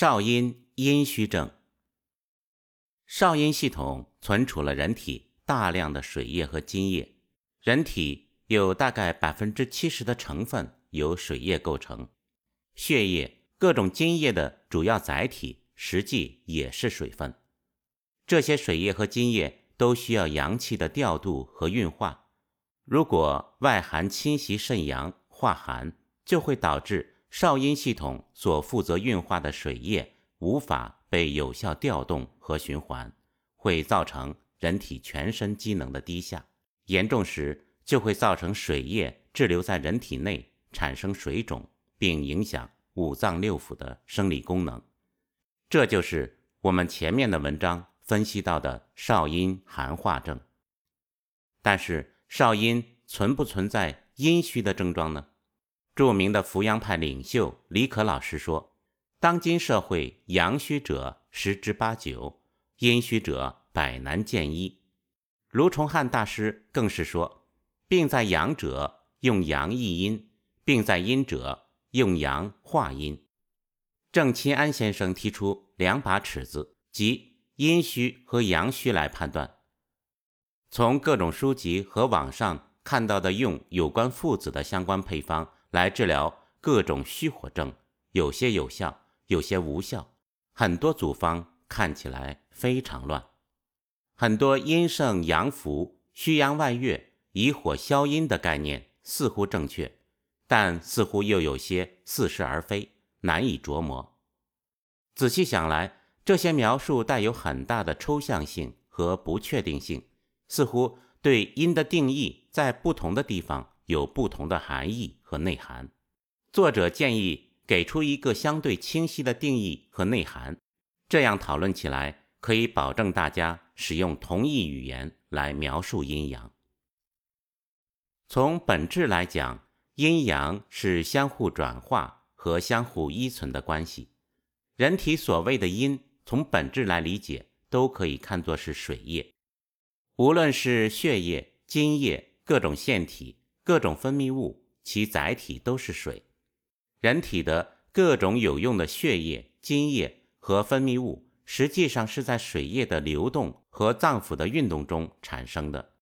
少阴阴虚症。少阴系统存储了人体大量的水液和津液，人体有大概百分之七十的成分由水液构成，血液、各种津液的主要载体实际也是水分。这些水液和津液都需要阳气的调度和运化，如果外寒侵袭肾阳，化寒，就会导致。少阴系统所负责运化的水液无法被有效调动和循环，会造成人体全身机能的低下，严重时就会造成水液滞留在人体内，产生水肿，并影响五脏六腑的生理功能。这就是我们前面的文章分析到的少阴寒化症。但是少阴存不存在阴虚的症状呢？著名的扶阳派领袖李可老师说：“当今社会，阳虚者十之八九，阴虚者百难见一。”卢崇汉大师更是说：“病在阳者，用阳益阴；病在阴者，用阳化阴。”郑钦安先生提出两把尺子，即阴虚和阳虚来判断。从各种书籍和网上看到的用有关附子的相关配方。来治疗各种虚火症，有些有效，有些无效。很多组方看起来非常乱。很多阴盛阳浮、虚阳外越、以火消阴的概念似乎正确，但似乎又有些似是而非，难以琢磨。仔细想来，这些描述带有很大的抽象性和不确定性，似乎对阴的定义在不同的地方。有不同的含义和内涵。作者建议给出一个相对清晰的定义和内涵，这样讨论起来可以保证大家使用同一语言来描述阴阳。从本质来讲，阴阳是相互转化和相互依存的关系。人体所谓的阴，从本质来理解，都可以看作是水液，无论是血液、津液、各种腺体。各种分泌物，其载体都是水。人体的各种有用的血液、津液和分泌物，实际上是在水液的流动和脏腑的运动中产生的。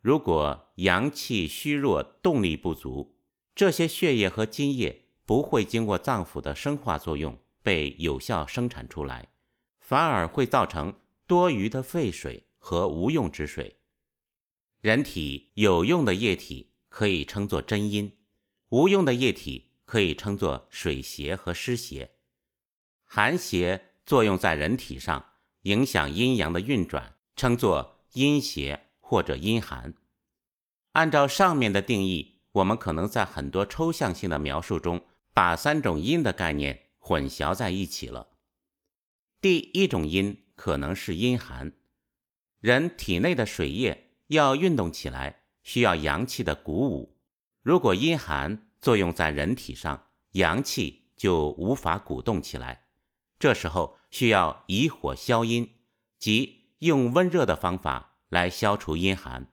如果阳气虚弱、动力不足，这些血液和津液不会经过脏腑的生化作用被有效生产出来，反而会造成多余的废水和无用之水。人体有用的液体。可以称作真阴，无用的液体可以称作水邪和湿邪。寒邪作用在人体上，影响阴阳的运转，称作阴邪或者阴寒。按照上面的定义，我们可能在很多抽象性的描述中，把三种阴的概念混淆在一起了。第一种阴可能是阴寒，人体内的水液要运动起来。需要阳气的鼓舞，如果阴寒作用在人体上，阳气就无法鼓动起来。这时候需要以火消阴，即用温热的方法来消除阴寒。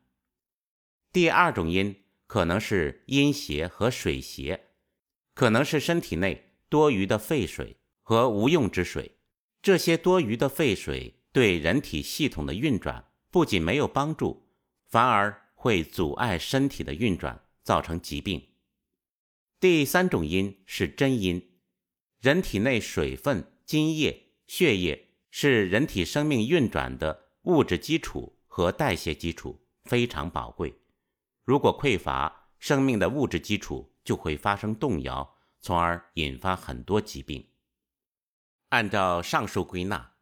第二种阴可能是阴邪和水邪，可能是身体内多余的废水和无用之水。这些多余的废水对人体系统的运转不仅没有帮助，反而。会阻碍身体的运转，造成疾病。第三种阴是真阴，人体内水分、津液、血液是人体生命运转的物质基础和代谢基础，非常宝贵。如果匮乏，生命的物质基础就会发生动摇，从而引发很多疾病。按照上述归纳，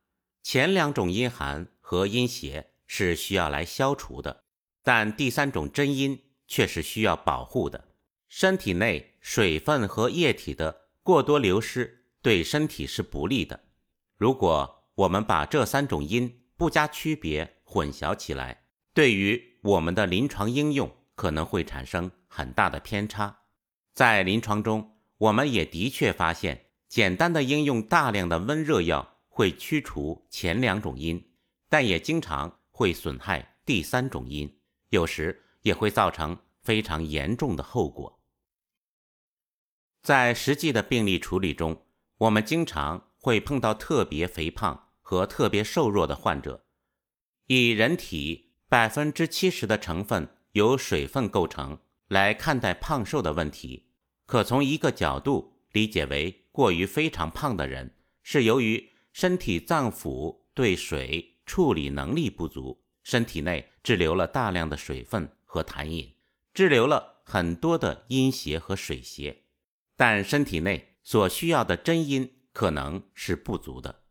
前两种阴寒和阴邪是需要来消除的。但第三种真阴却是需要保护的。身体内水分和液体的过多流失对身体是不利的。如果我们把这三种阴不加区别混淆起来，对于我们的临床应用可能会产生很大的偏差。在临床中，我们也的确发现，简单的应用大量的温热药会驱除前两种阴，但也经常会损害第三种阴。有时也会造成非常严重的后果。在实际的病例处理中，我们经常会碰到特别肥胖和特别瘦弱的患者。以人体百分之七十的成分由水分构成来看待胖瘦的问题，可从一个角度理解为，过于非常胖的人是由于身体脏腑对水处理能力不足，身体内滞留了大量的水分和痰饮，滞留了很多的阴邪和水邪，但身体内所需要的真阴可能是不足的。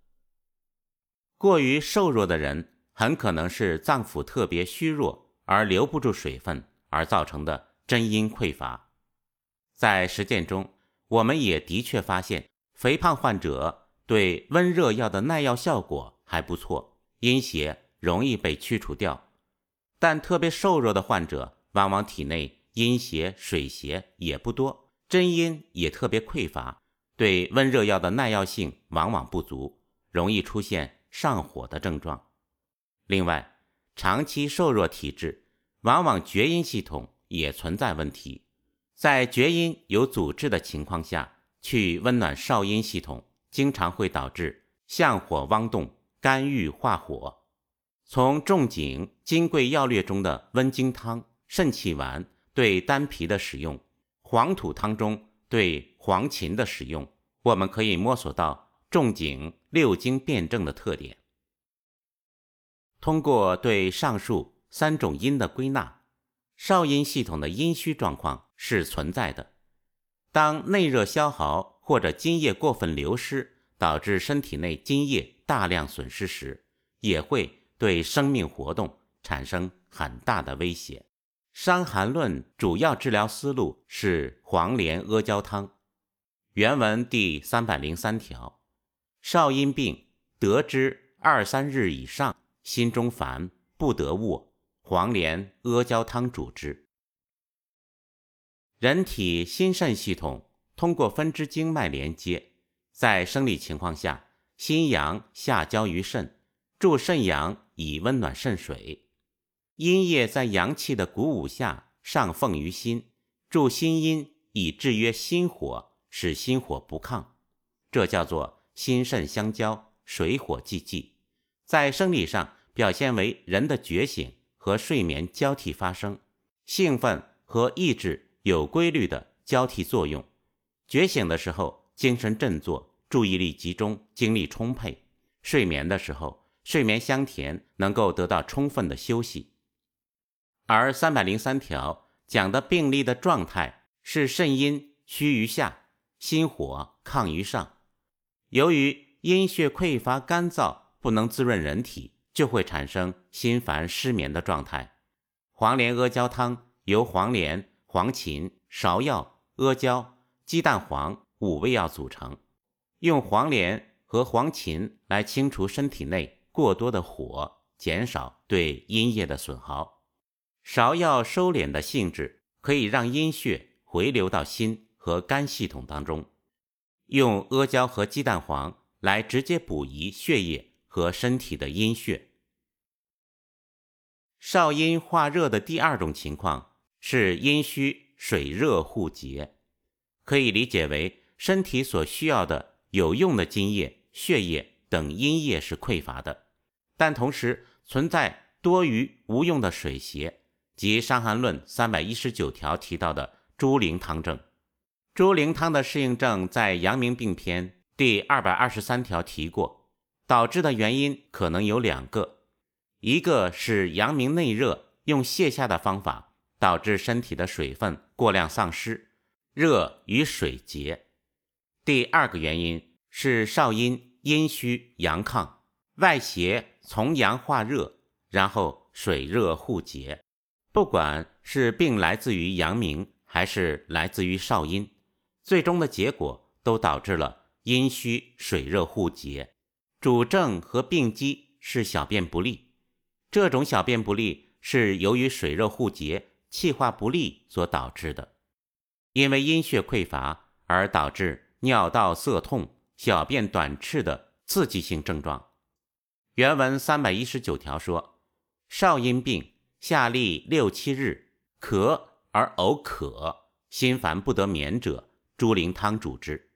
过于瘦弱的人。很可能是脏腑特别虚弱而留不住水分而造成的真阴匮乏。在实践中，我们也的确发现，肥胖患者对温热药的耐药效果还不错，阴邪容易被驱除掉。但特别瘦弱的患者，往往体内阴邪水邪也不多，真阴也特别匮乏，对温热药的耐药性往往不足，容易出现上火的症状。另外，长期瘦弱体质，往往厥阴系统也存在问题。在厥阴有阻滞的情况下，去温暖少阴系统，经常会导致相火汪动、肝郁化火。从仲景《金匮要略》中的温经汤、肾气丸对丹皮的使用，黄土汤中对黄芩的使用，我们可以摸索到仲景六经辩证的特点。通过对上述三种阴的归纳，少阴系统的阴虚状况是存在的。当内热消耗或者津液过分流失，导致身体内津液大量损失时，也会对生命活动产生很大的威胁。《伤寒论》主要治疗思路是黄连阿胶汤。原文第三百零三条：少阴病得之二三日以上。心中烦不得卧，黄连阿胶汤主之。人体心肾系统通过分支经脉连接，在生理情况下，心阳下交于肾，助肾阳以温暖肾水；阴液在阳气的鼓舞下上奉于心，助心阴以制约心火，使心火不亢。这叫做心肾相交，水火既济。在生理上表现为人的觉醒和睡眠交替发生，兴奋和抑制有规律的交替作用。觉醒的时候精神振作，注意力集中，精力充沛；睡眠的时候睡眠香甜，能够得到充分的休息。而三百零三条讲的病例的状态是肾阴虚于下，心火亢于上，由于阴血匮乏干燥。不能滋润人体，就会产生心烦失眠的状态。黄连阿胶汤由黄连、黄芩、芍药、阿胶、鸡蛋黄五味药组成，用黄连和黄芩来清除身体内过多的火，减少对阴液的损耗。芍药收敛的性质可以让阴血回流到心和肝系统当中，用阿胶和鸡蛋黄来直接补益血液。和身体的阴血，少阴化热的第二种情况是阴虚水热互结，可以理解为身体所需要的有用的津液、血液等阴液是匮乏的，但同时存在多余无用的水邪，即《伤寒论》三百一十九条提到的猪苓汤症。猪苓汤的适应症在《阳明病篇》第二百二十三条提过。导致的原因可能有两个，一个是阳明内热，用泻下的方法导致身体的水分过量丧失，热与水结；第二个原因是少阴阴虚阳亢，外邪从阳化热，然后水热互结。不管是病来自于阳明，还是来自于少阴，最终的结果都导致了阴虚水热互结。主症和病机是小便不利，这种小便不利是由于水热互结、气化不利所导致的。因为阴血匮乏而导致尿道涩痛、小便短赤的刺激性症状。原文三百一十九条说：少阴病下利六七日，咳而呕渴，心烦不得眠者，猪苓汤主之。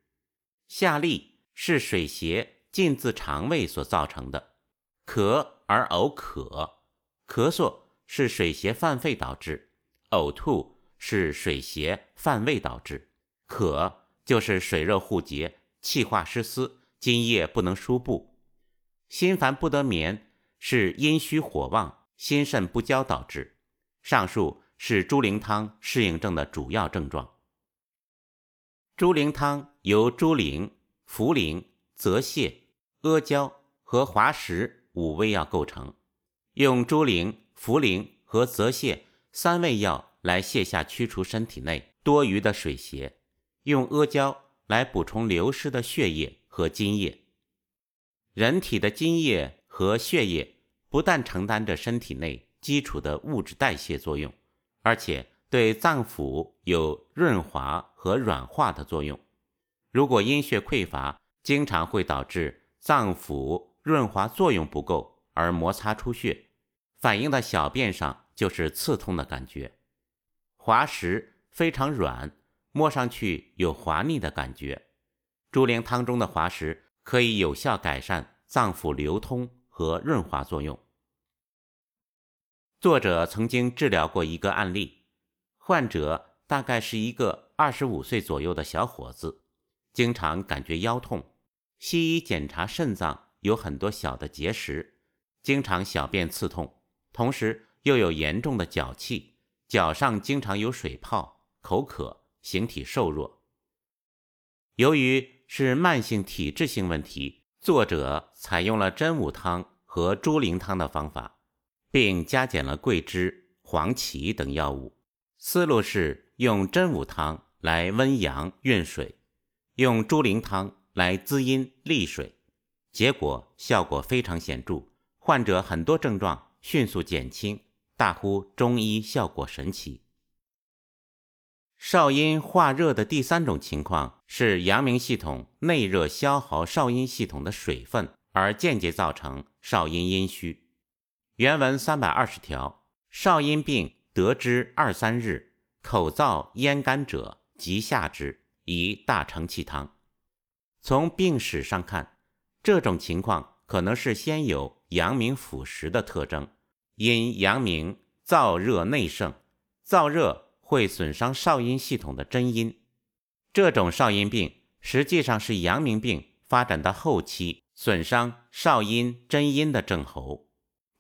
下利。是水邪进自肠胃所造成的，咳而呕渴，咳嗽是水邪犯肺导致，呕吐是水邪犯胃导致，渴就是水热互结，气化失司，津液不能输布，心烦不得眠是阴虚火旺，心肾不交导致。上述是猪苓汤适应症的主要症状。猪苓汤由猪苓、茯苓、泽泻、阿胶和滑石五味药构成，用猪苓、茯苓和泽泻三味药来泻下驱除身体内多余的水邪，用阿胶来补充流失的血液和津液。人体的津液和血液不但承担着身体内基础的物质代谢作用，而且。对脏腑有润滑和软化的作用。如果阴血匮乏，经常会导致脏腑润滑作用不够而摩擦出血，反映到小便上就是刺痛的感觉。滑石非常软，摸上去有滑腻的感觉。猪苓汤中的滑石可以有效改善脏腑流通和润滑作用。作者曾经治疗过一个案例。患者大概是一个二十五岁左右的小伙子，经常感觉腰痛。西医检查肾脏有很多小的结石，经常小便刺痛，同时又有严重的脚气，脚上经常有水泡，口渴，形体瘦弱。由于是慢性体质性问题，作者采用了真武汤和猪苓汤的方法，并加减了桂枝、黄芪等药物。思路是用真武汤来温阳运水，用猪苓汤来滋阴利水，结果效果非常显著，患者很多症状迅速减轻，大呼中医效果神奇。少阴化热的第三种情况是阳明系统内热消耗少阴系统的水分，而间接造成少阴阴虚。原文三百二十条，少阴病。得之二三日，口燥咽干者，即下之，宜大承气汤。从病史上看，这种情况可能是先有阳明腐蚀的特征，因阳明燥热内盛，燥热会损伤少阴系统的真阴。这种少阴病实际上是阳明病发展到后期损伤少阴真阴的症候。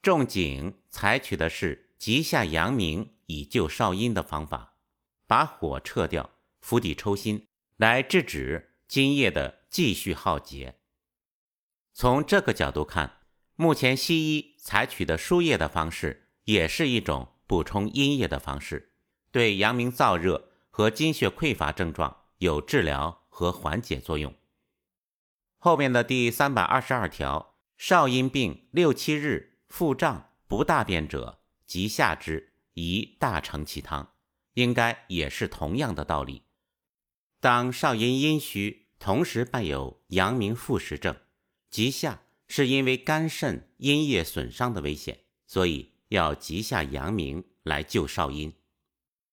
仲景采取的是。急下阳明以救少阴的方法，把火撤掉，釜底抽薪，来制止津液的继续耗竭。从这个角度看，目前西医采取的输液的方式，也是一种补充阴液的方式，对阳明燥热和津血匮乏症状有治疗和缓解作用。后面的第三百二十二条，少阴病六七日腹胀不大便者。即下之，宜大承气汤，应该也是同样的道理。当少阴阴虚，同时伴有阳明复实症，急下是因为肝肾阴液损伤的危险，所以要急下阳明来救少阴。